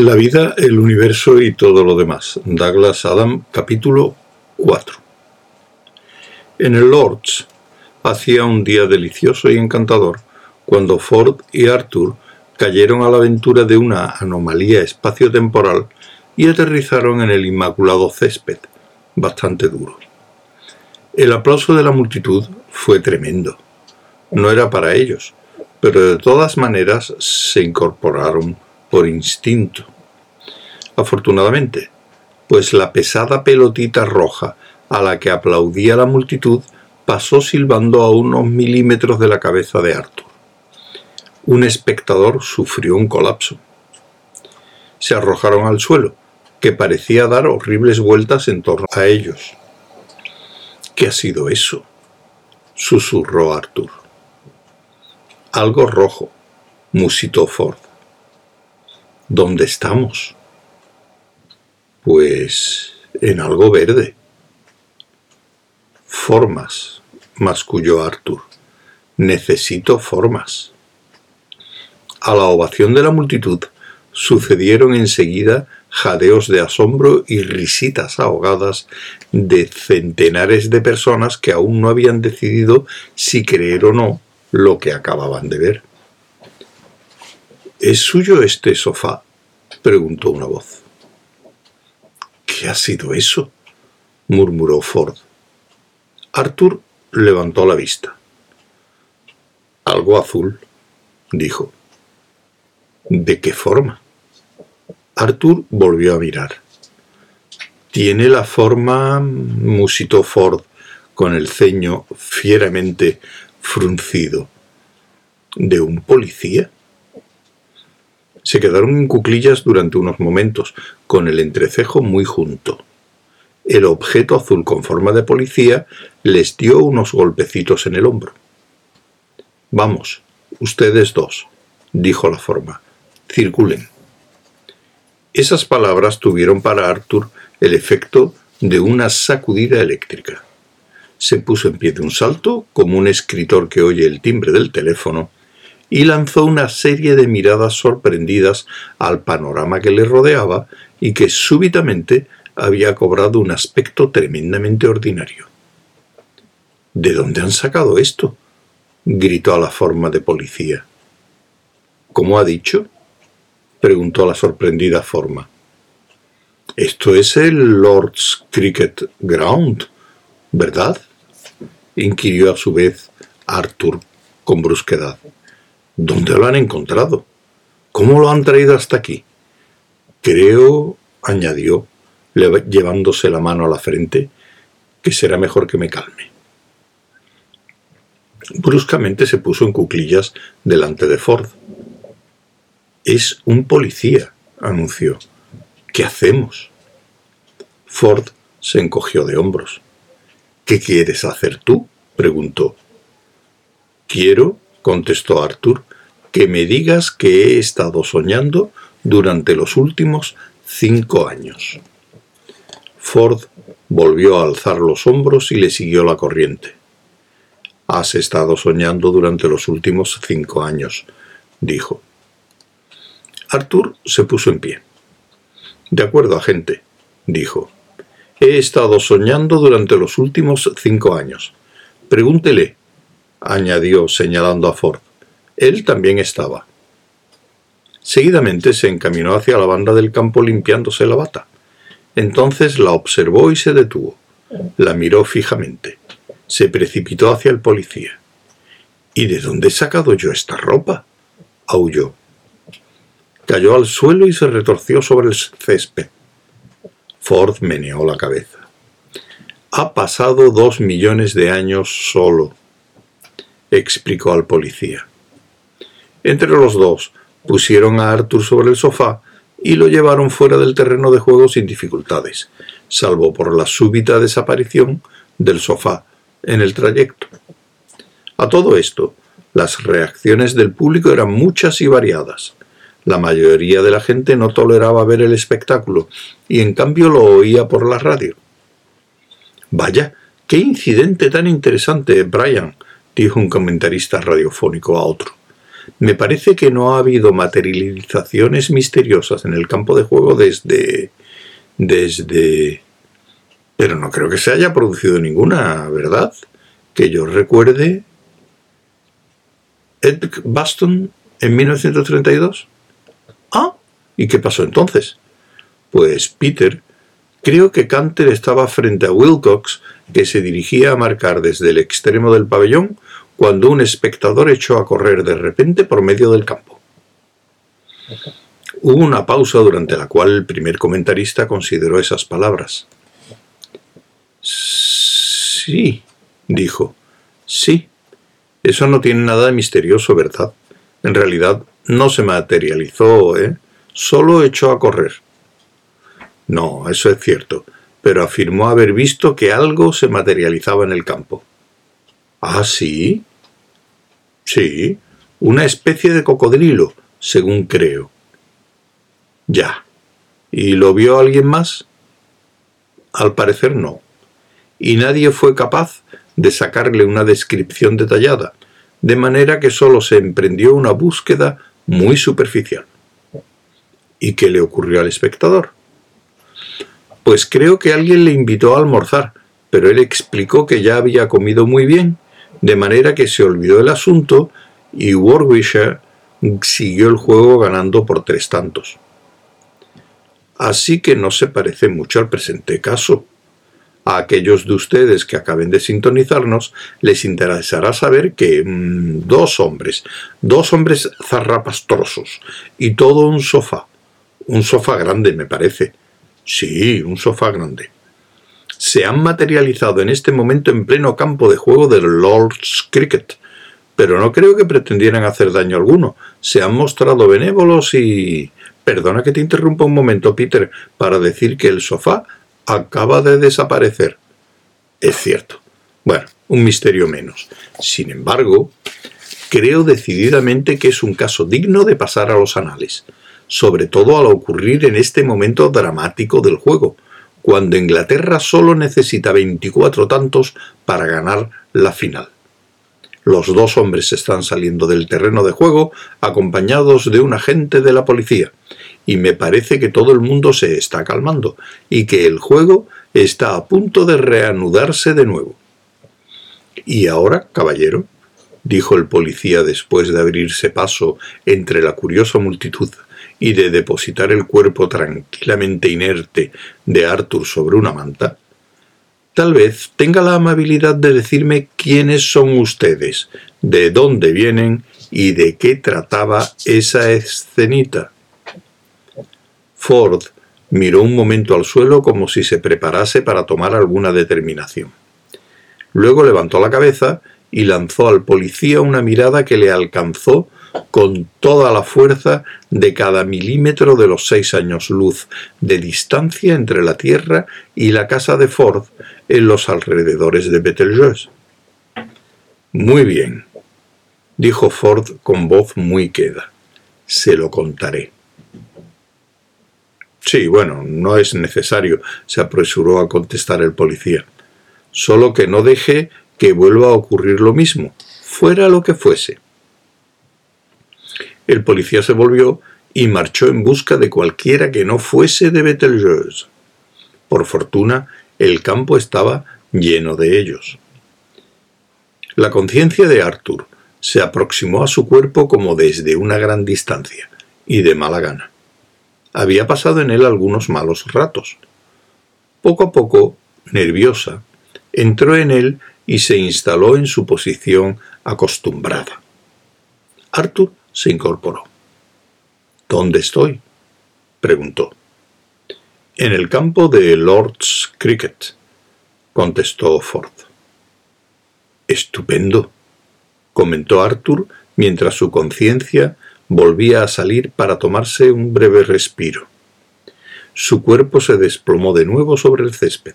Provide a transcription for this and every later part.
La vida, el universo y todo lo demás. Douglas Adam, capítulo 4. En el Lords hacía un día delicioso y encantador cuando Ford y Arthur cayeron a la aventura de una anomalía espaciotemporal y aterrizaron en el inmaculado césped, bastante duro. El aplauso de la multitud fue tremendo. No era para ellos, pero de todas maneras se incorporaron por instinto. Afortunadamente, pues la pesada pelotita roja a la que aplaudía la multitud pasó silbando a unos milímetros de la cabeza de Arthur. Un espectador sufrió un colapso. Se arrojaron al suelo, que parecía dar horribles vueltas en torno a ellos. ¿Qué ha sido eso? susurró Arthur. Algo rojo, musitó Ford. ¿Dónde estamos? Pues en algo verde. Formas, masculló Arthur. Necesito formas. A la ovación de la multitud sucedieron enseguida jadeos de asombro y risitas ahogadas de centenares de personas que aún no habían decidido si creer o no lo que acababan de ver. ¿Es suyo este sofá? preguntó una voz. ¿Qué ha sido eso? murmuró Ford. Arthur levantó la vista. Algo azul, dijo. ¿De qué forma? Arthur volvió a mirar. Tiene la forma, musitó Ford, con el ceño fieramente fruncido, de un policía. Se quedaron en cuclillas durante unos momentos, con el entrecejo muy junto. El objeto azul con forma de policía les dio unos golpecitos en el hombro. Vamos, ustedes dos, dijo la forma, circulen. Esas palabras tuvieron para Arthur el efecto de una sacudida eléctrica. Se puso en pie de un salto, como un escritor que oye el timbre del teléfono, y lanzó una serie de miradas sorprendidas al panorama que le rodeaba y que súbitamente había cobrado un aspecto tremendamente ordinario. ¿De dónde han sacado esto? gritó a la forma de policía. ¿Cómo ha dicho? preguntó la sorprendida forma. Esto es el Lord's Cricket Ground, ¿verdad? inquirió a su vez Arthur con brusquedad. ¿Dónde lo han encontrado? ¿Cómo lo han traído hasta aquí? Creo, añadió, llevándose la mano a la frente, que será mejor que me calme. Bruscamente se puso en cuclillas delante de Ford. Es un policía, anunció. ¿Qué hacemos? Ford se encogió de hombros. ¿Qué quieres hacer tú? preguntó. Quiero, contestó Arthur, que me digas que he estado soñando durante los últimos cinco años. Ford volvió a alzar los hombros y le siguió la corriente. Has estado soñando durante los últimos cinco años, dijo. Arthur se puso en pie. De acuerdo, agente, dijo. He estado soñando durante los últimos cinco años. Pregúntele, añadió señalando a Ford. Él también estaba. Seguidamente se encaminó hacia la banda del campo limpiándose la bata. Entonces la observó y se detuvo. La miró fijamente. Se precipitó hacia el policía. ¿Y de dónde he sacado yo esta ropa? aulló. Cayó al suelo y se retorció sobre el césped. Ford meneó la cabeza. Ha pasado dos millones de años solo, explicó al policía. Entre los dos pusieron a Arthur sobre el sofá y lo llevaron fuera del terreno de juego sin dificultades, salvo por la súbita desaparición del sofá en el trayecto. A todo esto, las reacciones del público eran muchas y variadas. La mayoría de la gente no toleraba ver el espectáculo y en cambio lo oía por la radio. Vaya, qué incidente tan interesante, Brian, dijo un comentarista radiofónico a otro. Me parece que no ha habido materializaciones misteriosas en el campo de juego desde... desde... Pero no creo que se haya producido ninguna, ¿verdad? Que yo recuerde... Ed Baston en 1932. Ah, ¿y qué pasó entonces? Pues Peter, creo que Canter estaba frente a Wilcox, que se dirigía a marcar desde el extremo del pabellón cuando un espectador echó a correr de repente por medio del campo. Hubo una pausa durante la cual el primer comentarista consideró esas palabras. Sí, dijo. Sí. Eso no tiene nada de misterioso, ¿verdad? En realidad no se materializó, ¿eh? Solo echó a correr. No, eso es cierto, pero afirmó haber visto que algo se materializaba en el campo. ¿Ah, sí? Sí, una especie de cocodrilo, según creo. Ya. ¿Y lo vio alguien más? Al parecer no. Y nadie fue capaz de sacarle una descripción detallada, de manera que solo se emprendió una búsqueda muy superficial. ¿Y qué le ocurrió al espectador? Pues creo que alguien le invitó a almorzar, pero él explicó que ya había comido muy bien, de manera que se olvidó el asunto y Warwickshire siguió el juego ganando por tres tantos. Así que no se parece mucho al presente caso. A aquellos de ustedes que acaben de sintonizarnos les interesará saber que mm, dos hombres, dos hombres zarrapastrosos y todo un sofá, un sofá grande me parece, sí, un sofá grande, se han materializado en este momento en pleno campo de juego del Lord's Cricket, pero no creo que pretendieran hacer daño alguno. Se han mostrado benévolos y... Perdona que te interrumpa un momento, Peter, para decir que el sofá acaba de desaparecer. Es cierto. Bueno, un misterio menos. Sin embargo, creo decididamente que es un caso digno de pasar a los anales, sobre todo al ocurrir en este momento dramático del juego, cuando Inglaterra solo necesita 24 tantos para ganar la final. Los dos hombres están saliendo del terreno de juego acompañados de un agente de la policía, y me parece que todo el mundo se está calmando y que el juego está a punto de reanudarse de nuevo. ¿Y ahora, caballero? dijo el policía después de abrirse paso entre la curiosa multitud y de depositar el cuerpo tranquilamente inerte de Arthur sobre una manta, tal vez tenga la amabilidad de decirme quiénes son ustedes, de dónde vienen y de qué trataba esa escenita. Ford miró un momento al suelo como si se preparase para tomar alguna determinación. Luego levantó la cabeza y lanzó al policía una mirada que le alcanzó con toda la fuerza de cada milímetro de los seis años luz de distancia entre la Tierra y la casa de Ford en los alrededores de Betelgeuse. Muy bien, dijo Ford con voz muy queda. Se lo contaré. Sí, bueno, no es necesario, se apresuró a contestar el policía. Solo que no deje que vuelva a ocurrir lo mismo, fuera lo que fuese. El policía se volvió y marchó en busca de cualquiera que no fuese de Betelgeuse. Por fortuna, el campo estaba lleno de ellos. La conciencia de Arthur se aproximó a su cuerpo como desde una gran distancia, y de mala gana. Había pasado en él algunos malos ratos. Poco a poco, nerviosa, entró en él y se instaló en su posición acostumbrada. Arthur se incorporó. ¿Dónde estoy? preguntó. En el campo de Lord's Cricket, contestó Ford. Estupendo, comentó Arthur mientras su conciencia volvía a salir para tomarse un breve respiro. Su cuerpo se desplomó de nuevo sobre el césped.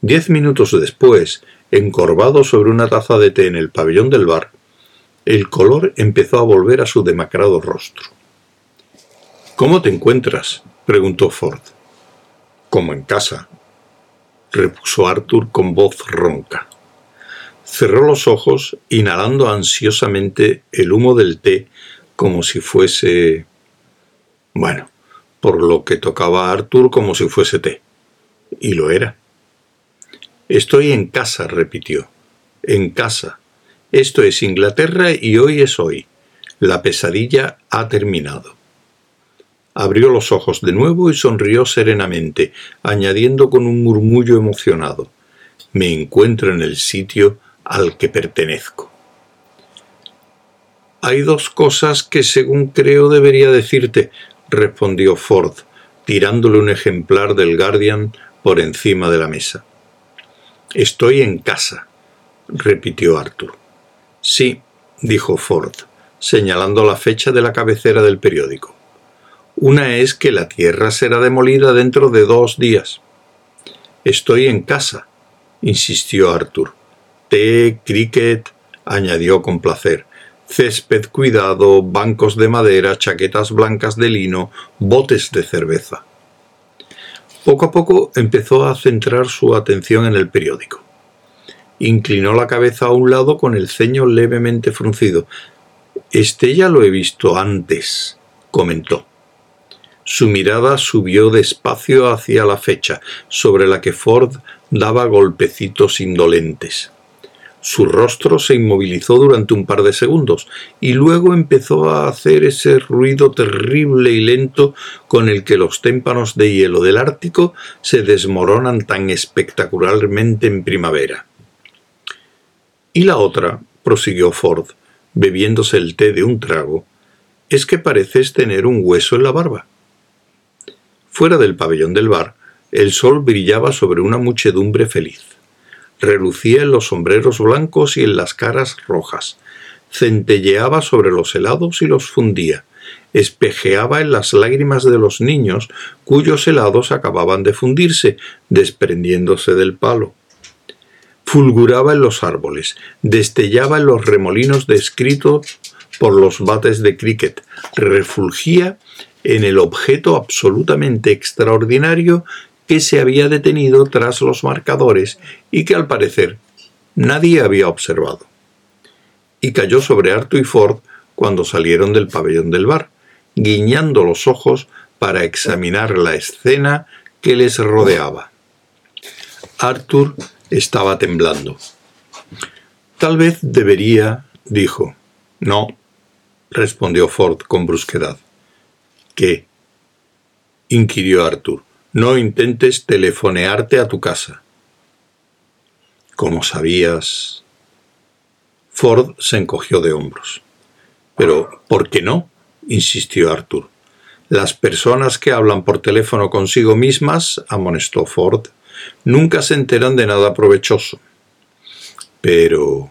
Diez minutos después, encorvado sobre una taza de té en el pabellón del bar, el color empezó a volver a su demacrado rostro. ¿Cómo te encuentras? preguntó Ford. Como en casa, repuso Arthur con voz ronca. Cerró los ojos, inhalando ansiosamente el humo del té como si fuese... Bueno, por lo que tocaba a Arthur como si fuese té. Y lo era. Estoy en casa, repitió. En casa. Esto es Inglaterra y hoy es hoy. La pesadilla ha terminado. Abrió los ojos de nuevo y sonrió serenamente, añadiendo con un murmullo emocionado Me encuentro en el sitio al que pertenezco. Hay dos cosas que según creo debería decirte, respondió Ford, tirándole un ejemplar del Guardian por encima de la mesa. Estoy en casa, repitió Arthur. Sí, dijo Ford, señalando la fecha de la cabecera del periódico. Una es que la Tierra será demolida dentro de dos días. Estoy en casa, insistió Arthur. Té, cricket, añadió con placer. Césped cuidado, bancos de madera, chaquetas blancas de lino, botes de cerveza. Poco a poco empezó a centrar su atención en el periódico. Inclinó la cabeza a un lado con el ceño levemente fruncido. Este ya lo he visto antes, comentó. Su mirada subió despacio hacia la fecha, sobre la que Ford daba golpecitos indolentes. Su rostro se inmovilizó durante un par de segundos y luego empezó a hacer ese ruido terrible y lento con el que los témpanos de hielo del Ártico se desmoronan tan espectacularmente en primavera. Y la otra, prosiguió Ford, bebiéndose el té de un trago, es que pareces tener un hueso en la barba. Fuera del pabellón del bar, el sol brillaba sobre una muchedumbre feliz. Relucía en los sombreros blancos y en las caras rojas. Centelleaba sobre los helados y los fundía. Espejeaba en las lágrimas de los niños cuyos helados acababan de fundirse, desprendiéndose del palo. Fulguraba en los árboles, destellaba en los remolinos descritos por los bates de cricket, refulgía en el objeto absolutamente extraordinario que se había detenido tras los marcadores y que al parecer nadie había observado. Y cayó sobre Arthur y Ford cuando salieron del pabellón del bar, guiñando los ojos para examinar la escena que les rodeaba. Arthur estaba temblando. Tal vez debería, dijo. No, respondió Ford con brusquedad. ¿Qué? inquirió Arthur. No intentes telefonearte a tu casa. ¿Cómo sabías? Ford se encogió de hombros. Pero, ¿por qué no? insistió Arthur. Las personas que hablan por teléfono consigo mismas, amonestó Ford, nunca se enteran de nada provechoso. Pero...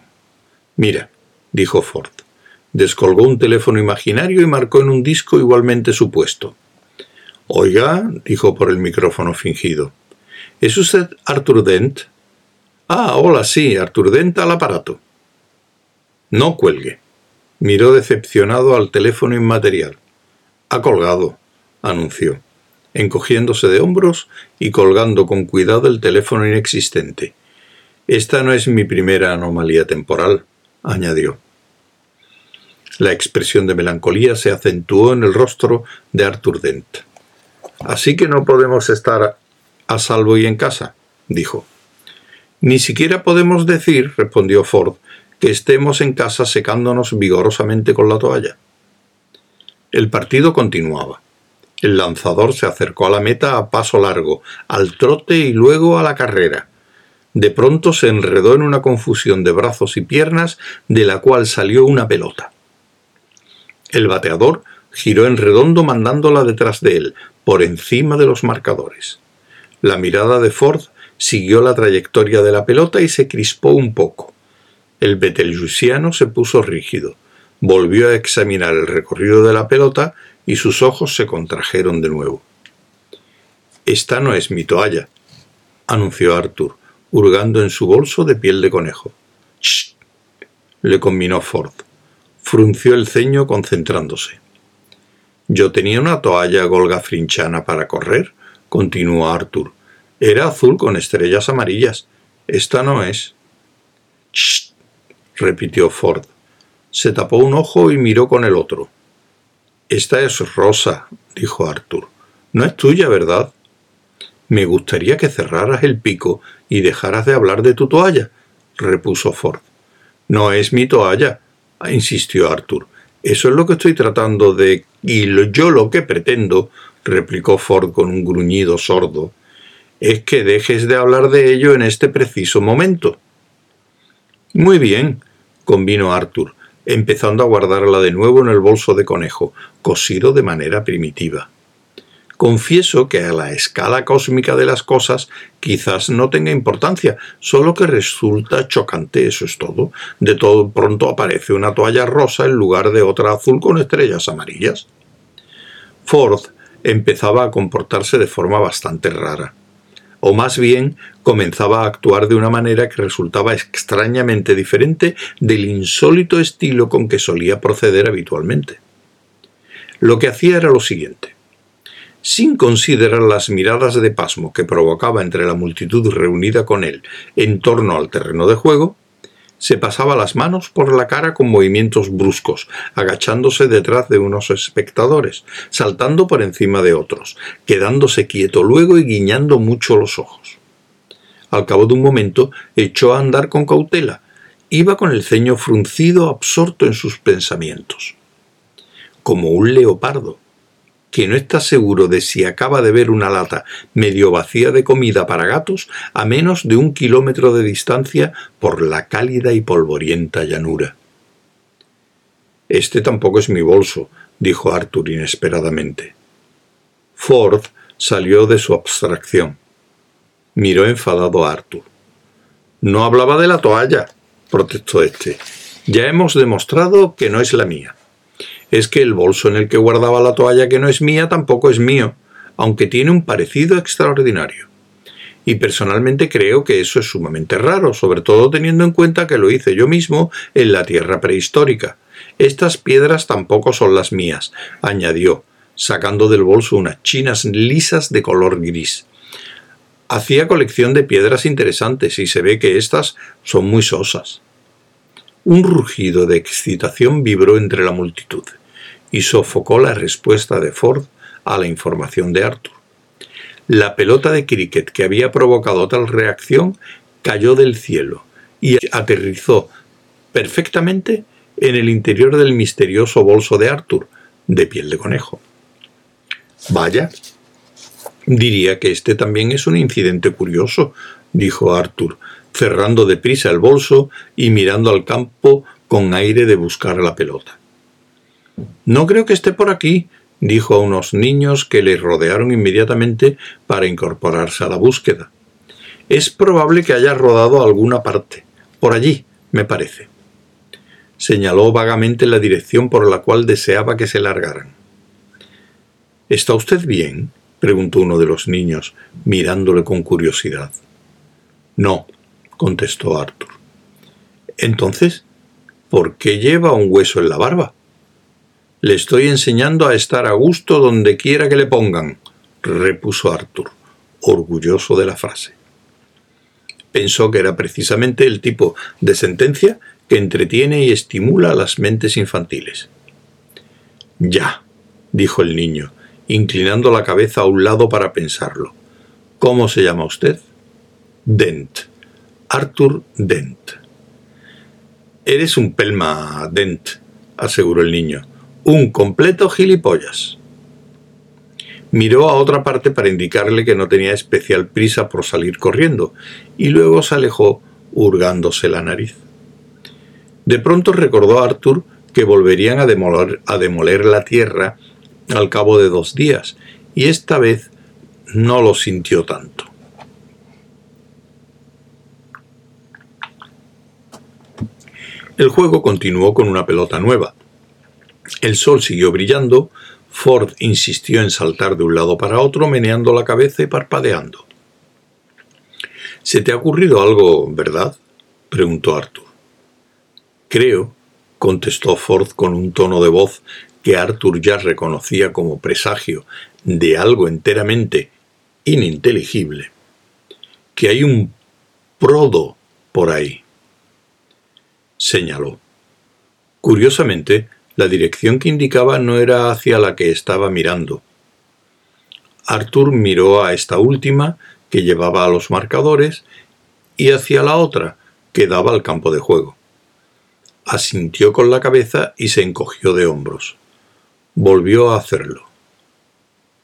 Mira, dijo Ford, descolgó un teléfono imaginario y marcó en un disco igualmente supuesto. Oiga, dijo por el micrófono fingido. ¿Es usted Arthur Dent? Ah, hola, sí, Arthur Dent al aparato. No cuelgue. Miró decepcionado al teléfono inmaterial. Ha colgado, anunció, encogiéndose de hombros y colgando con cuidado el teléfono inexistente. Esta no es mi primera anomalía temporal, añadió. La expresión de melancolía se acentuó en el rostro de Arthur Dent. Así que no podemos estar a salvo y en casa, dijo. Ni siquiera podemos decir, respondió Ford, que estemos en casa secándonos vigorosamente con la toalla. El partido continuaba. El lanzador se acercó a la meta a paso largo, al trote y luego a la carrera. De pronto se enredó en una confusión de brazos y piernas de la cual salió una pelota. El bateador giró en redondo mandándola detrás de él, por encima de los marcadores. La mirada de Ford siguió la trayectoria de la pelota y se crispó un poco. El betelgeusano se puso rígido, volvió a examinar el recorrido de la pelota y sus ojos se contrajeron de nuevo. Esta no es mi toalla, anunció Arthur, hurgando en su bolso de piel de conejo. ¡Shh! le combinó Ford frunció el ceño concentrándose. Yo tenía una toalla golga frinchana para correr, continuó Arthur. Era azul con estrellas amarillas. Esta no es. ¡Shh! repitió Ford. Se tapó un ojo y miró con el otro. Esta es rosa, dijo Arthur. No es tuya, ¿verdad? Me gustaría que cerraras el pico y dejaras de hablar de tu toalla, repuso Ford. No es mi toalla, insistió Arthur. Eso es lo que estoy tratando de... Y yo lo que pretendo, replicó Ford con un gruñido sordo, es que dejes de hablar de ello en este preciso momento. Muy bien, convino Arthur, empezando a guardarla de nuevo en el bolso de conejo, cosido de manera primitiva. Confieso que a la escala cósmica de las cosas quizás no tenga importancia, solo que resulta chocante, eso es todo. De todo pronto aparece una toalla rosa en lugar de otra azul con estrellas amarillas. Ford empezaba a comportarse de forma bastante rara o más bien comenzaba a actuar de una manera que resultaba extrañamente diferente del insólito estilo con que solía proceder habitualmente. Lo que hacía era lo siguiente. Sin considerar las miradas de pasmo que provocaba entre la multitud reunida con él en torno al terreno de juego, se pasaba las manos por la cara con movimientos bruscos, agachándose detrás de unos espectadores, saltando por encima de otros, quedándose quieto luego y guiñando mucho los ojos. Al cabo de un momento echó a andar con cautela. Iba con el ceño fruncido, absorto en sus pensamientos. Como un leopardo, que no está seguro de si acaba de ver una lata medio vacía de comida para gatos a menos de un kilómetro de distancia por la cálida y polvorienta llanura. Este tampoco es mi bolso, dijo Arthur inesperadamente. Ford salió de su abstracción. Miró enfadado a Arthur. No hablaba de la toalla, protestó este. Ya hemos demostrado que no es la mía es que el bolso en el que guardaba la toalla que no es mía tampoco es mío, aunque tiene un parecido extraordinario. Y personalmente creo que eso es sumamente raro, sobre todo teniendo en cuenta que lo hice yo mismo en la tierra prehistórica. Estas piedras tampoco son las mías, añadió, sacando del bolso unas chinas lisas de color gris. Hacía colección de piedras interesantes y se ve que estas son muy sosas. Un rugido de excitación vibró entre la multitud y sofocó la respuesta de Ford a la información de Arthur. La pelota de cricket que había provocado tal reacción cayó del cielo y aterrizó perfectamente en el interior del misterioso bolso de Arthur, de piel de conejo. Vaya, diría que este también es un incidente curioso, dijo Arthur, cerrando deprisa el bolso y mirando al campo con aire de buscar la pelota. No creo que esté por aquí, dijo a unos niños que le rodearon inmediatamente para incorporarse a la búsqueda. Es probable que haya rodado a alguna parte. Por allí, me parece. Señaló vagamente la dirección por la cual deseaba que se largaran. ¿Está usted bien? preguntó uno de los niños, mirándole con curiosidad. No, contestó Arthur. Entonces, ¿por qué lleva un hueso en la barba? Le estoy enseñando a estar a gusto donde quiera que le pongan, repuso Arthur, orgulloso de la frase. Pensó que era precisamente el tipo de sentencia que entretiene y estimula a las mentes infantiles. Ya, dijo el niño, inclinando la cabeza a un lado para pensarlo. ¿Cómo se llama usted? Dent. Arthur Dent. Eres un pelma, Dent, aseguró el niño. Un completo gilipollas. Miró a otra parte para indicarle que no tenía especial prisa por salir corriendo, y luego se alejó hurgándose la nariz. De pronto recordó a Arthur que volverían a demoler, a demoler la tierra al cabo de dos días, y esta vez no lo sintió tanto. El juego continuó con una pelota nueva. El sol siguió brillando, Ford insistió en saltar de un lado para otro, meneando la cabeza y parpadeando. ¿Se te ha ocurrido algo, verdad? preguntó Arthur. Creo, contestó Ford con un tono de voz que Arthur ya reconocía como presagio de algo enteramente ininteligible, que hay un prodo por ahí. Señaló. Curiosamente, la dirección que indicaba no era hacia la que estaba mirando. Arthur miró a esta última, que llevaba a los marcadores, y hacia la otra, que daba al campo de juego. Asintió con la cabeza y se encogió de hombros. Volvió a hacerlo.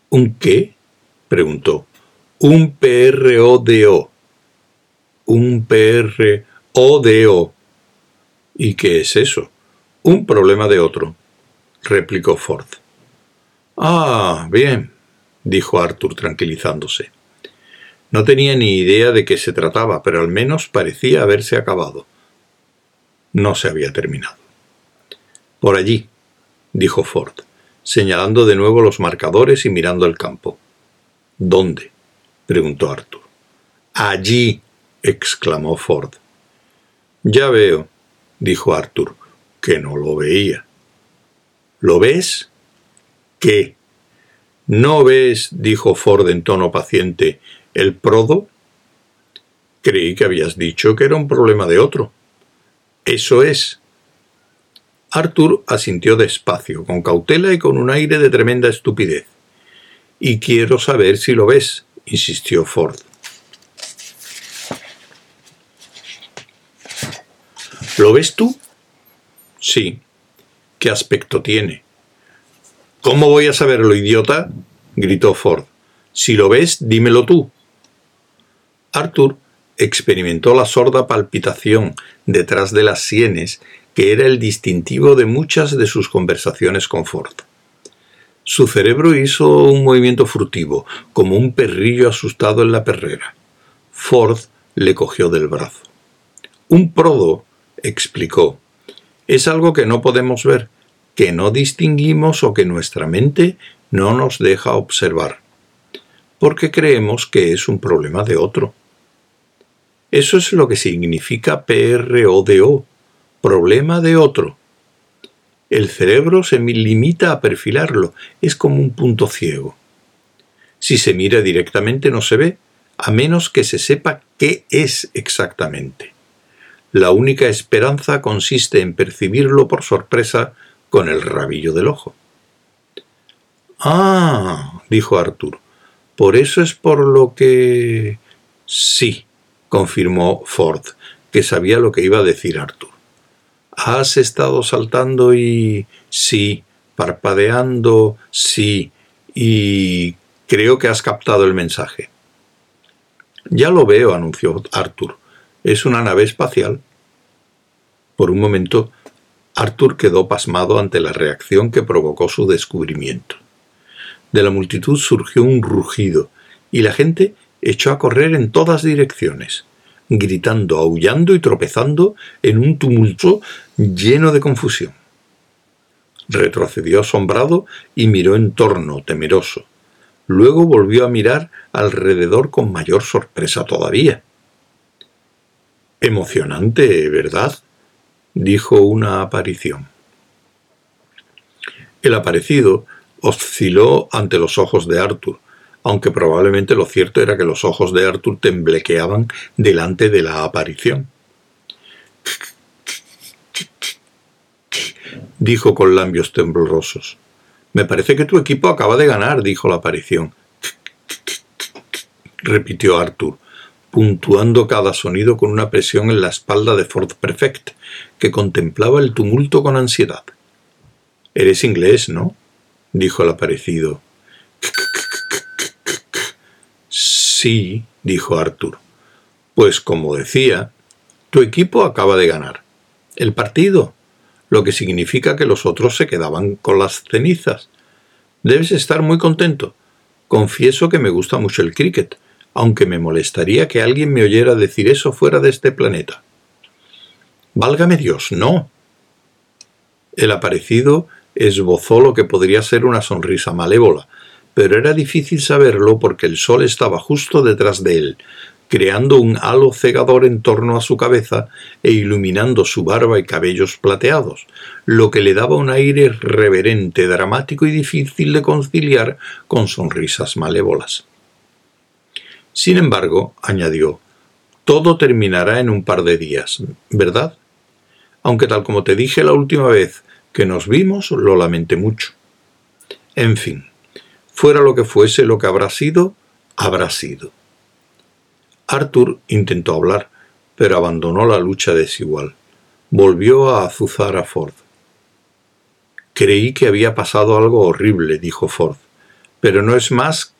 ¿Un qué? preguntó. Un PRODO. Un PRODO. ¿Y qué es eso? Un problema de otro, replicó Ford. Ah, bien, dijo Arthur tranquilizándose. No tenía ni idea de qué se trataba, pero al menos parecía haberse acabado. No se había terminado. Por allí, dijo Ford, señalando de nuevo los marcadores y mirando el campo. ¿Dónde? preguntó Arthur. Allí, exclamó Ford. Ya veo, dijo Arthur, que no lo veía. ¿Lo ves? ¿Qué? ¿No ves, dijo Ford en tono paciente, el prodo? Creí que habías dicho que era un problema de otro. Eso es. Arthur asintió despacio, con cautela y con un aire de tremenda estupidez. Y quiero saber si lo ves, insistió Ford. ¿Lo ves tú? Sí. ¿Qué aspecto tiene? ¿Cómo voy a saberlo, idiota? gritó Ford. Si lo ves, dímelo tú. Arthur experimentó la sorda palpitación detrás de las sienes que era el distintivo de muchas de sus conversaciones con Ford. Su cerebro hizo un movimiento furtivo, como un perrillo asustado en la perrera. Ford le cogió del brazo. Un prodo, explicó, es algo que no podemos ver, que no distinguimos o que nuestra mente no nos deja observar, porque creemos que es un problema de otro. Eso es lo que significa PRODO, problema de otro. El cerebro se limita a perfilarlo, es como un punto ciego. Si se mira directamente no se ve, a menos que se sepa qué es exactamente. La única esperanza consiste en percibirlo por sorpresa con el rabillo del ojo. Ah, dijo Arthur, por eso es por lo que... Sí, confirmó Ford, que sabía lo que iba a decir Arthur. ¿Has estado saltando y... sí, parpadeando, sí, y creo que has captado el mensaje. Ya lo veo, anunció Arthur. Es una nave espacial. Por un momento, Arthur quedó pasmado ante la reacción que provocó su descubrimiento. De la multitud surgió un rugido, y la gente echó a correr en todas direcciones, gritando, aullando y tropezando en un tumulto lleno de confusión. Retrocedió asombrado y miró en torno, temeroso. Luego volvió a mirar alrededor con mayor sorpresa todavía. Emocionante, ¿verdad? dijo una aparición. El aparecido osciló ante los ojos de Arthur, aunque probablemente lo cierto era que los ojos de Arthur temblequeaban delante de la aparición. dijo con labios temblorosos. Me parece que tu equipo acaba de ganar, dijo la aparición. repitió Arthur, puntuando cada sonido con una presión en la espalda de Ford Perfect, que contemplaba el tumulto con ansiedad. Eres inglés, ¿no? dijo el aparecido. Sí, dijo Arthur. Pues como decía, tu equipo acaba de ganar. El partido, lo que significa que los otros se quedaban con las cenizas. Debes estar muy contento. Confieso que me gusta mucho el cricket, aunque me molestaría que alguien me oyera decir eso fuera de este planeta. Válgame Dios, no. El aparecido esbozó lo que podría ser una sonrisa malévola, pero era difícil saberlo porque el sol estaba justo detrás de él, creando un halo cegador en torno a su cabeza e iluminando su barba y cabellos plateados, lo que le daba un aire reverente, dramático y difícil de conciliar con sonrisas malévolas. Sin embargo, añadió, todo terminará en un par de días, ¿verdad? aunque tal como te dije la última vez que nos vimos, lo lamenté mucho. En fin, fuera lo que fuese lo que habrá sido, habrá sido. Arthur intentó hablar, pero abandonó la lucha desigual. Volvió a azuzar a Ford. Creí que había pasado algo horrible, dijo Ford, pero no es más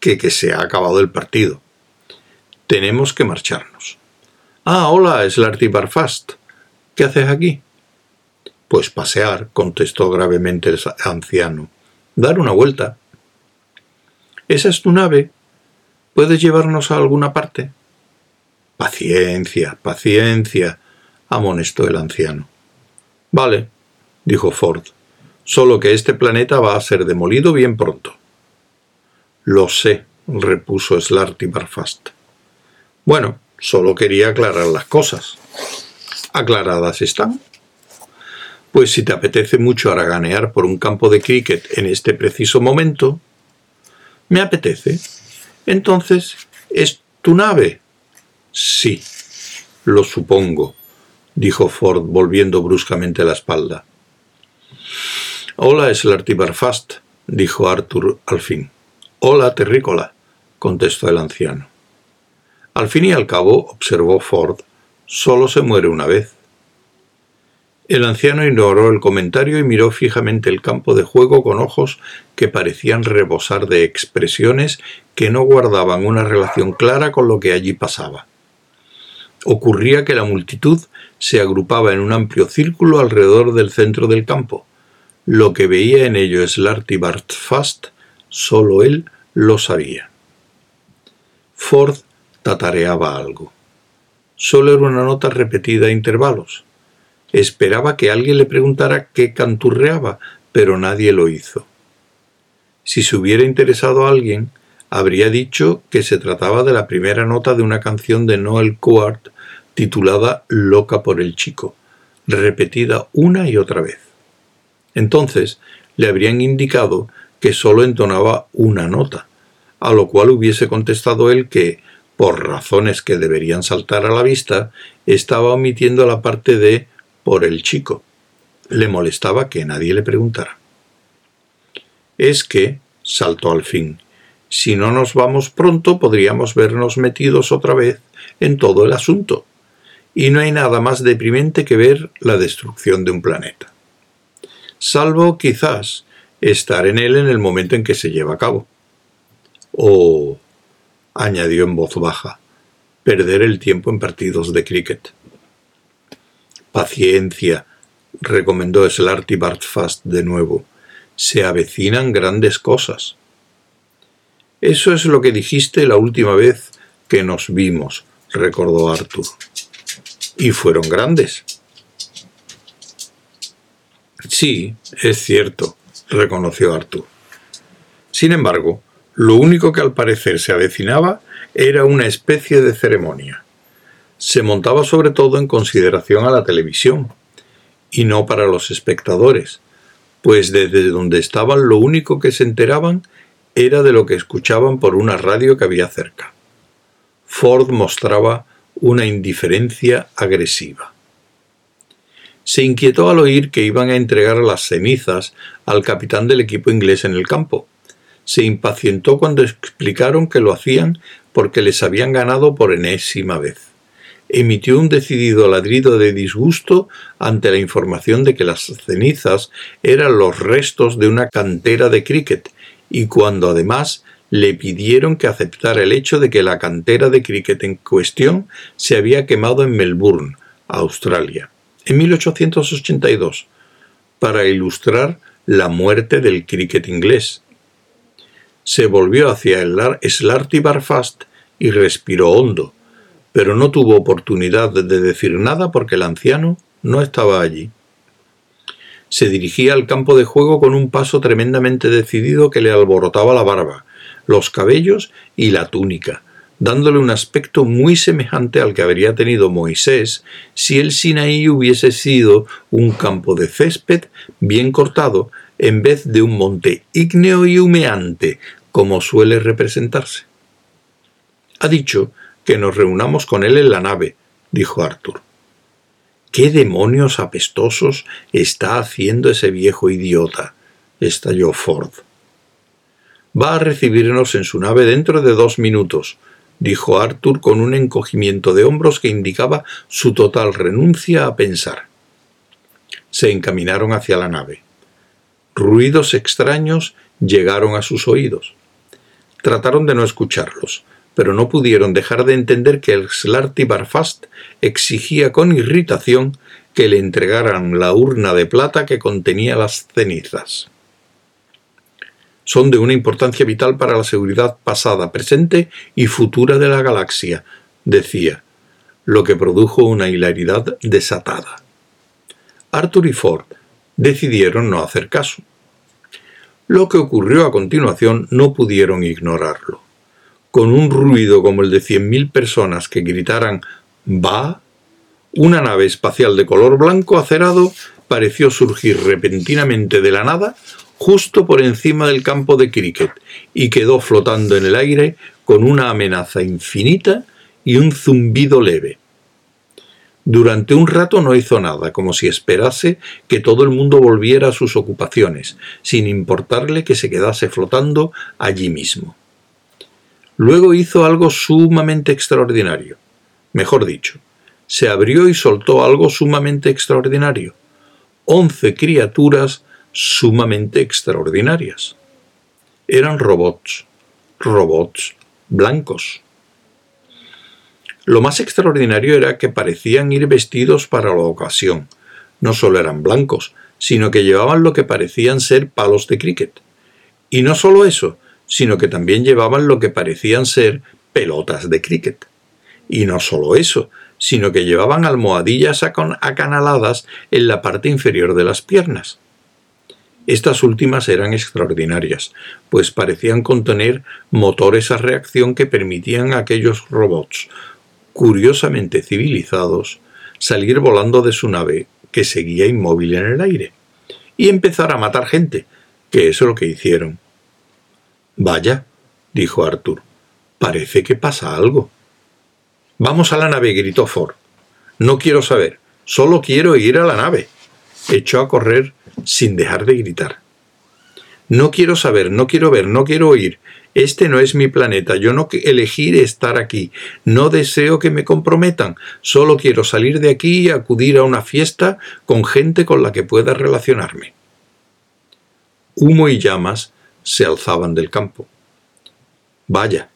que que se ha acabado el partido. Tenemos que marcharnos. Ah, hola, Slarty Barfast. ¿Qué haces aquí? Pues pasear, contestó gravemente el anciano. Dar una vuelta. ¿Esa es tu nave? ¿Puedes llevarnos a alguna parte? Paciencia, paciencia, amonestó el anciano. Vale, dijo Ford, solo que este planeta va a ser demolido bien pronto. Lo sé, repuso Slarty Barfast. Bueno, solo quería aclarar las cosas. ¿Aclaradas están? Pues si te apetece mucho haraganear por un campo de cricket en este preciso momento, me apetece. Entonces, ¿es tu nave? Sí, lo supongo, dijo Ford volviendo bruscamente la espalda. Hola, Slarty Barfast, dijo Arthur al fin. Hola, terrícola, contestó el anciano. Al fin y al cabo, observó Ford, solo se muere una vez. El anciano ignoró el comentario y miró fijamente el campo de juego con ojos que parecían rebosar de expresiones que no guardaban una relación clara con lo que allí pasaba. Ocurría que la multitud se agrupaba en un amplio círculo alrededor del centro del campo. Lo que veía en ello Slarty Bartfast, solo él lo sabía. Ford tatareaba algo. Solo era una nota repetida a intervalos Esperaba que alguien le preguntara qué canturreaba, pero nadie lo hizo. Si se hubiera interesado a alguien, habría dicho que se trataba de la primera nota de una canción de Noel Coward titulada Loca por el chico, repetida una y otra vez. Entonces le habrían indicado que sólo entonaba una nota, a lo cual hubiese contestado él que, por razones que deberían saltar a la vista, estaba omitiendo la parte de por el chico. Le molestaba que nadie le preguntara. Es que, saltó al fin, si no nos vamos pronto podríamos vernos metidos otra vez en todo el asunto. Y no hay nada más deprimente que ver la destrucción de un planeta. Salvo, quizás, estar en él en el momento en que se lleva a cabo. O, añadió en voz baja, perder el tiempo en partidos de cricket. Paciencia, recomendó Slarty Bartfast de nuevo. Se avecinan grandes cosas. Eso es lo que dijiste la última vez que nos vimos, recordó Arthur. Y fueron grandes. Sí, es cierto, reconoció Arthur. Sin embargo, lo único que al parecer se avecinaba era una especie de ceremonia se montaba sobre todo en consideración a la televisión, y no para los espectadores, pues desde donde estaban lo único que se enteraban era de lo que escuchaban por una radio que había cerca. Ford mostraba una indiferencia agresiva. Se inquietó al oír que iban a entregar las cenizas al capitán del equipo inglés en el campo. Se impacientó cuando explicaron que lo hacían porque les habían ganado por enésima vez emitió un decidido ladrido de disgusto ante la información de que las cenizas eran los restos de una cantera de cricket, y cuando además le pidieron que aceptara el hecho de que la cantera de cricket en cuestión se había quemado en Melbourne, Australia, en 1882, para ilustrar la muerte del cricket inglés. Se volvió hacia el Slarty Barfast y respiró hondo pero no tuvo oportunidad de decir nada porque el anciano no estaba allí. Se dirigía al campo de juego con un paso tremendamente decidido que le alborotaba la barba, los cabellos y la túnica, dándole un aspecto muy semejante al que habría tenido Moisés si el Sinaí hubiese sido un campo de césped bien cortado en vez de un monte ígneo y humeante, como suele representarse. Ha dicho que nos reunamos con él en la nave, dijo Arthur. ¿Qué demonios apestosos está haciendo ese viejo idiota? estalló Ford. Va a recibirnos en su nave dentro de dos minutos, dijo Arthur con un encogimiento de hombros que indicaba su total renuncia a pensar. Se encaminaron hacia la nave. Ruidos extraños llegaron a sus oídos. Trataron de no escucharlos, pero no pudieron dejar de entender que el Slarty Barfast exigía con irritación que le entregaran la urna de plata que contenía las cenizas son de una importancia vital para la seguridad pasada, presente y futura de la galaxia, decía, lo que produjo una hilaridad desatada. Arthur y Ford decidieron no hacer caso. Lo que ocurrió a continuación no pudieron ignorarlo. Con un ruido como el de cien mil personas que gritaran «Va», una nave espacial de color blanco acerado pareció surgir repentinamente de la nada justo por encima del campo de cricket y quedó flotando en el aire con una amenaza infinita y un zumbido leve. Durante un rato no hizo nada, como si esperase que todo el mundo volviera a sus ocupaciones, sin importarle que se quedase flotando allí mismo. Luego hizo algo sumamente extraordinario. Mejor dicho, se abrió y soltó algo sumamente extraordinario. Once criaturas sumamente extraordinarias. Eran robots, robots blancos. Lo más extraordinario era que parecían ir vestidos para la ocasión. No solo eran blancos, sino que llevaban lo que parecían ser palos de cricket. Y no solo eso, sino que también llevaban lo que parecían ser pelotas de cricket. Y no solo eso, sino que llevaban almohadillas acanaladas en la parte inferior de las piernas. Estas últimas eran extraordinarias, pues parecían contener motores a reacción que permitían a aquellos robots, curiosamente civilizados, salir volando de su nave, que seguía inmóvil en el aire, y empezar a matar gente, que es lo que hicieron. Vaya, dijo Arthur, parece que pasa algo. Vamos a la nave, gritó Ford. No quiero saber, solo quiero ir a la nave. Echó a correr sin dejar de gritar. No quiero saber, no quiero ver, no quiero oír. Este no es mi planeta, yo no elegiré estar aquí, no deseo que me comprometan, solo quiero salir de aquí y acudir a una fiesta con gente con la que pueda relacionarme. Humo y llamas se alzaban del campo. Vaya,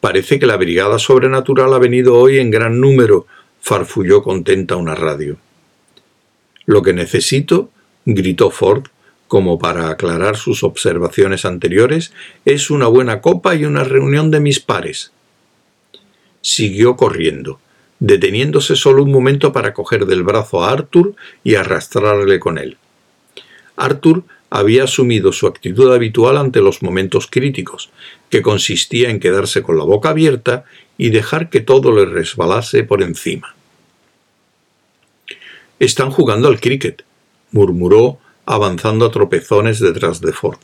parece que la brigada sobrenatural ha venido hoy en gran número, farfulló contenta una radio. Lo que necesito gritó Ford, como para aclarar sus observaciones anteriores, es una buena copa y una reunión de mis pares. Siguió corriendo, deteniéndose solo un momento para coger del brazo a Arthur y arrastrarle con él. Arthur había asumido su actitud habitual ante los momentos críticos, que consistía en quedarse con la boca abierta y dejar que todo le resbalase por encima. Están jugando al cricket, murmuró avanzando a tropezones detrás de Ford.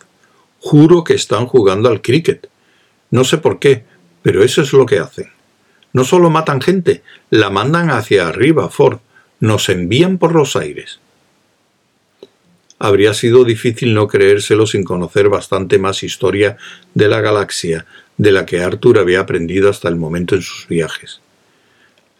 Juro que están jugando al cricket. No sé por qué, pero eso es lo que hacen. No solo matan gente, la mandan hacia arriba, Ford. Nos envían por los aires. Habría sido difícil no creérselo sin conocer bastante más historia de la galaxia de la que Arthur había aprendido hasta el momento en sus viajes.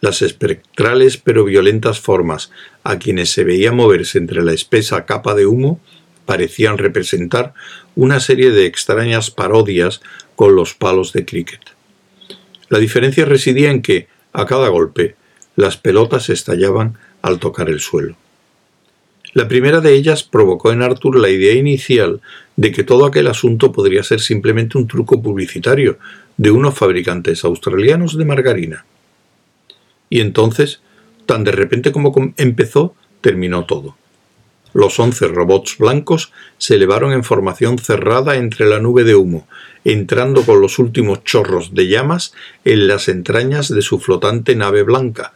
Las espectrales pero violentas formas a quienes se veía moverse entre la espesa capa de humo parecían representar una serie de extrañas parodias con los palos de cricket. La diferencia residía en que, a cada golpe, las pelotas estallaban al tocar el suelo. La primera de ellas provocó en Arthur la idea inicial de que todo aquel asunto podría ser simplemente un truco publicitario de unos fabricantes australianos de margarina. Y entonces, tan de repente como empezó, terminó todo. Los once robots blancos se elevaron en formación cerrada entre la nube de humo, entrando con los últimos chorros de llamas en las entrañas de su flotante nave blanca,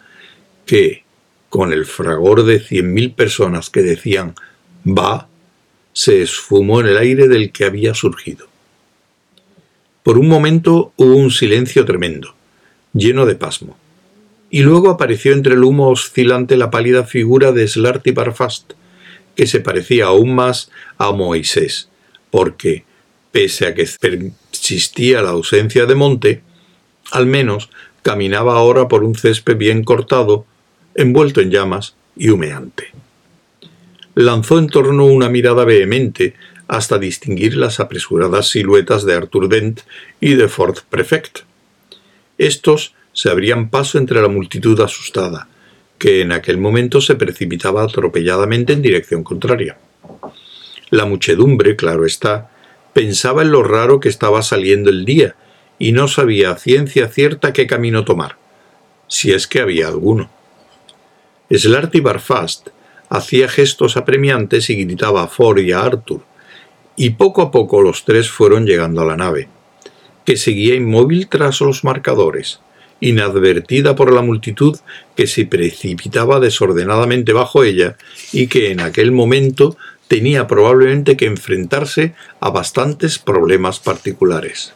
que, con el fragor de cien mil personas que decían va, se esfumó en el aire del que había surgido. Por un momento hubo un silencio tremendo, lleno de pasmo. Y luego apareció entre el humo oscilante la pálida figura de Slarty Barfast, que se parecía aún más a Moisés, porque, pese a que persistía la ausencia de monte, al menos caminaba ahora por un césped bien cortado, envuelto en llamas y humeante. Lanzó en torno una mirada vehemente hasta distinguir las apresuradas siluetas de Arthur Dent y de Ford Prefect. Estos se abrían paso entre la multitud asustada, que en aquel momento se precipitaba atropelladamente en dirección contraria. La muchedumbre, claro está, pensaba en lo raro que estaba saliendo el día y no sabía a ciencia cierta qué camino tomar, si es que había alguno. Slarty Barfast hacía gestos apremiantes y gritaba a Ford y a Arthur, y poco a poco los tres fueron llegando a la nave, que seguía inmóvil tras los marcadores, inadvertida por la multitud que se precipitaba desordenadamente bajo ella y que en aquel momento tenía probablemente que enfrentarse a bastantes problemas particulares.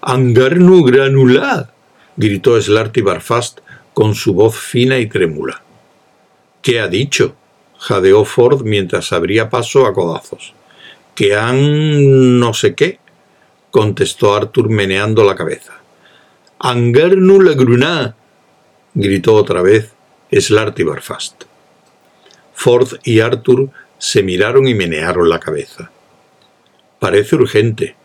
Angarnu granulad, gritó Slarty Barfast con su voz fina y trémula. ¿Qué ha dicho? jadeó Ford mientras abría paso a codazos. Que han no sé qué, contestó Arthur meneando la cabeza. Angarnu la gritó otra vez Slarty Barfast. Ford y Arthur se miraron y menearon la cabeza. Parece urgente,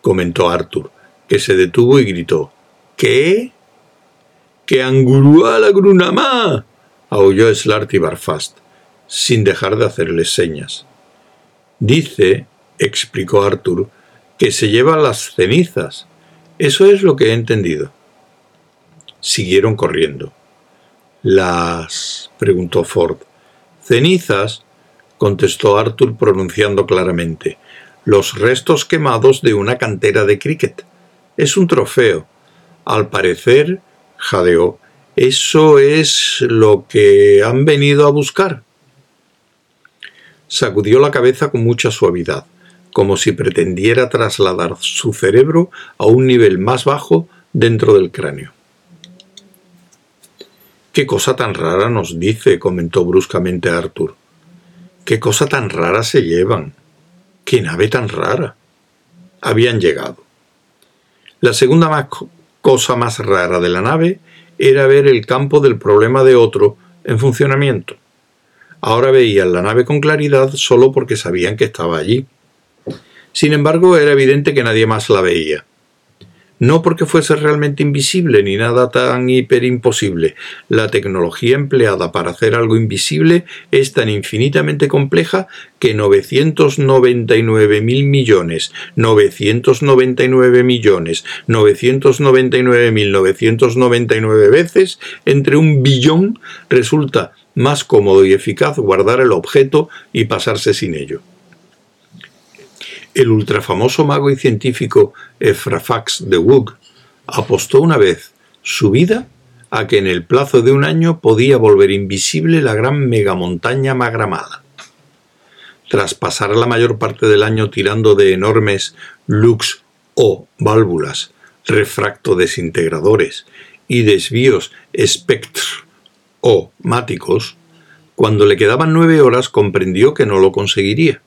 comentó Arthur, que se detuvo y gritó. ¿Qué? ¡Que angurúa la grunamá! aulló Slarty Barfast, sin dejar de hacerles señas. Dice, explicó Arthur, que se llevan las cenizas. Eso es lo que he entendido. Siguieron corriendo. Las. preguntó Ford. Cenizas, contestó Arthur pronunciando claramente. Los restos quemados de una cantera de cricket. Es un trofeo. Al parecer, jadeó, eso es lo que han venido a buscar. Sacudió la cabeza con mucha suavidad, como si pretendiera trasladar su cerebro a un nivel más bajo dentro del cráneo. Qué cosa tan rara nos dice, comentó bruscamente Arthur. Qué cosa tan rara se llevan. Qué nave tan rara. Habían llegado. La segunda cosa más rara de la nave era ver el campo del problema de otro en funcionamiento. Ahora veían la nave con claridad solo porque sabían que estaba allí. Sin embargo, era evidente que nadie más la veía no porque fuese realmente invisible ni nada tan hiper imposible. La tecnología empleada para hacer algo invisible es tan infinitamente compleja que 999 mil millones, 999 millones, 999 mil 999 veces entre un billón resulta más cómodo y eficaz guardar el objeto y pasarse sin ello. El ultrafamoso mago y científico Efrafax de Woog apostó una vez su vida a que en el plazo de un año podía volver invisible la gran megamontaña magramada. Tras pasar la mayor parte del año tirando de enormes lux o válvulas, refracto desintegradores y desvíos espectr o máticos, cuando le quedaban nueve horas comprendió que no lo conseguiría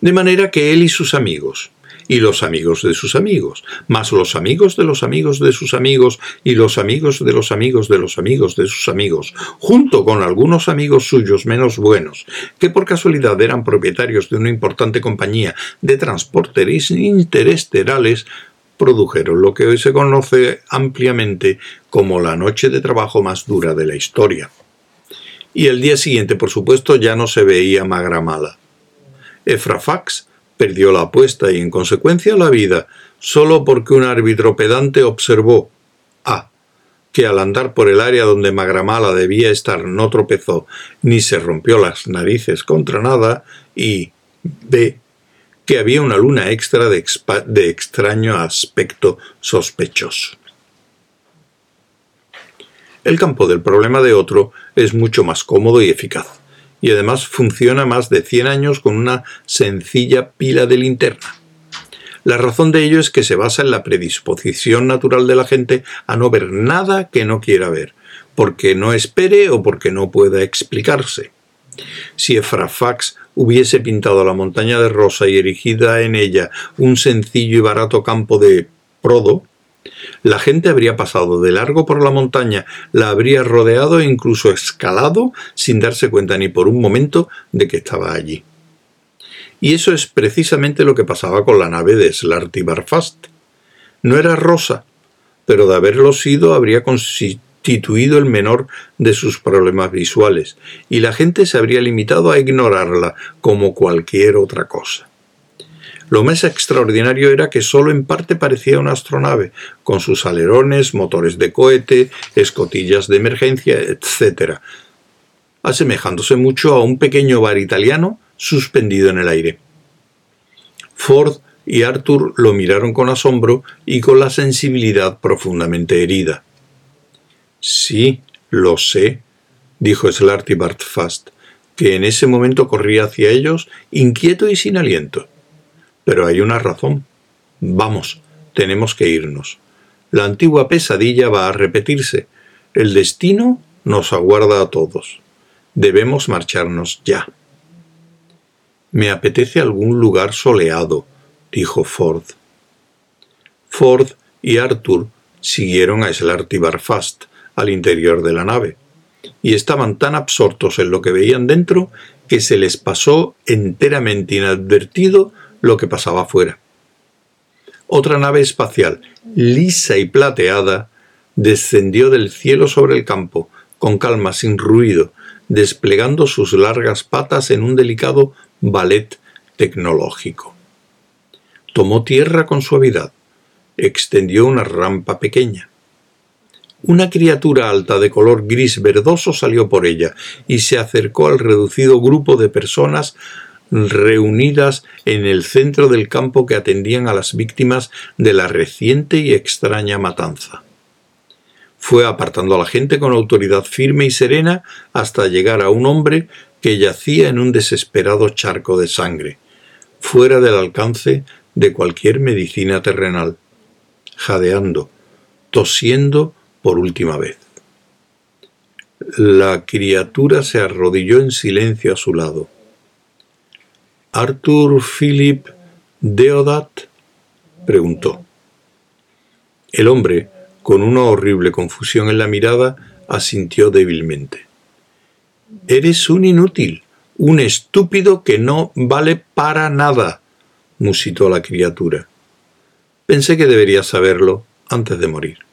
de manera que él y sus amigos, y los amigos de sus amigos, más los amigos de los amigos de sus amigos y los amigos de los amigos de los amigos de sus amigos, junto con algunos amigos suyos menos buenos, que por casualidad eran propietarios de una importante compañía de transportes interesterales, produjeron lo que hoy se conoce ampliamente como la noche de trabajo más dura de la historia. Y el día siguiente, por supuesto, ya no se veía magramada. Efrafax perdió la apuesta y en consecuencia la vida, solo porque un árbitro pedante observó a. que al andar por el área donde Magramala debía estar no tropezó ni se rompió las narices contra nada y b. que había una luna extra de, de extraño aspecto sospechoso. El campo del problema de otro es mucho más cómodo y eficaz y además funciona más de 100 años con una sencilla pila de linterna. La razón de ello es que se basa en la predisposición natural de la gente a no ver nada que no quiera ver, porque no espere o porque no pueda explicarse. Si Efrafax hubiese pintado la montaña de rosa y erigida en ella un sencillo y barato campo de prodo, la gente habría pasado de largo por la montaña, la habría rodeado e incluso escalado sin darse cuenta ni por un momento de que estaba allí. Y eso es precisamente lo que pasaba con la nave de Slarty Barfast. No era rosa, pero de haberlo sido habría constituido el menor de sus problemas visuales, y la gente se habría limitado a ignorarla como cualquier otra cosa. Lo más extraordinario era que solo en parte parecía una astronave, con sus alerones, motores de cohete, escotillas de emergencia, etc., asemejándose mucho a un pequeño bar italiano suspendido en el aire. Ford y Arthur lo miraron con asombro y con la sensibilidad profundamente herida. Sí, lo sé, dijo Slarty Bartfast, que en ese momento corría hacia ellos, inquieto y sin aliento. Pero hay una razón. Vamos, tenemos que irnos. La antigua pesadilla va a repetirse. El destino nos aguarda a todos. Debemos marcharnos ya. Me apetece algún lugar soleado, dijo Ford. Ford y Arthur siguieron a Slarty Barfast al interior de la nave, y estaban tan absortos en lo que veían dentro que se les pasó enteramente inadvertido lo que pasaba afuera. Otra nave espacial, lisa y plateada, descendió del cielo sobre el campo, con calma, sin ruido, desplegando sus largas patas en un delicado ballet tecnológico. Tomó tierra con suavidad, extendió una rampa pequeña. Una criatura alta de color gris verdoso salió por ella y se acercó al reducido grupo de personas reunidas en el centro del campo que atendían a las víctimas de la reciente y extraña matanza. Fue apartando a la gente con autoridad firme y serena hasta llegar a un hombre que yacía en un desesperado charco de sangre, fuera del alcance de cualquier medicina terrenal, jadeando, tosiendo por última vez. La criatura se arrodilló en silencio a su lado. Arthur Philip Deodat preguntó. El hombre, con una horrible confusión en la mirada, asintió débilmente. Eres un inútil, un estúpido que no vale para nada, musitó la criatura. Pensé que deberías saberlo antes de morir.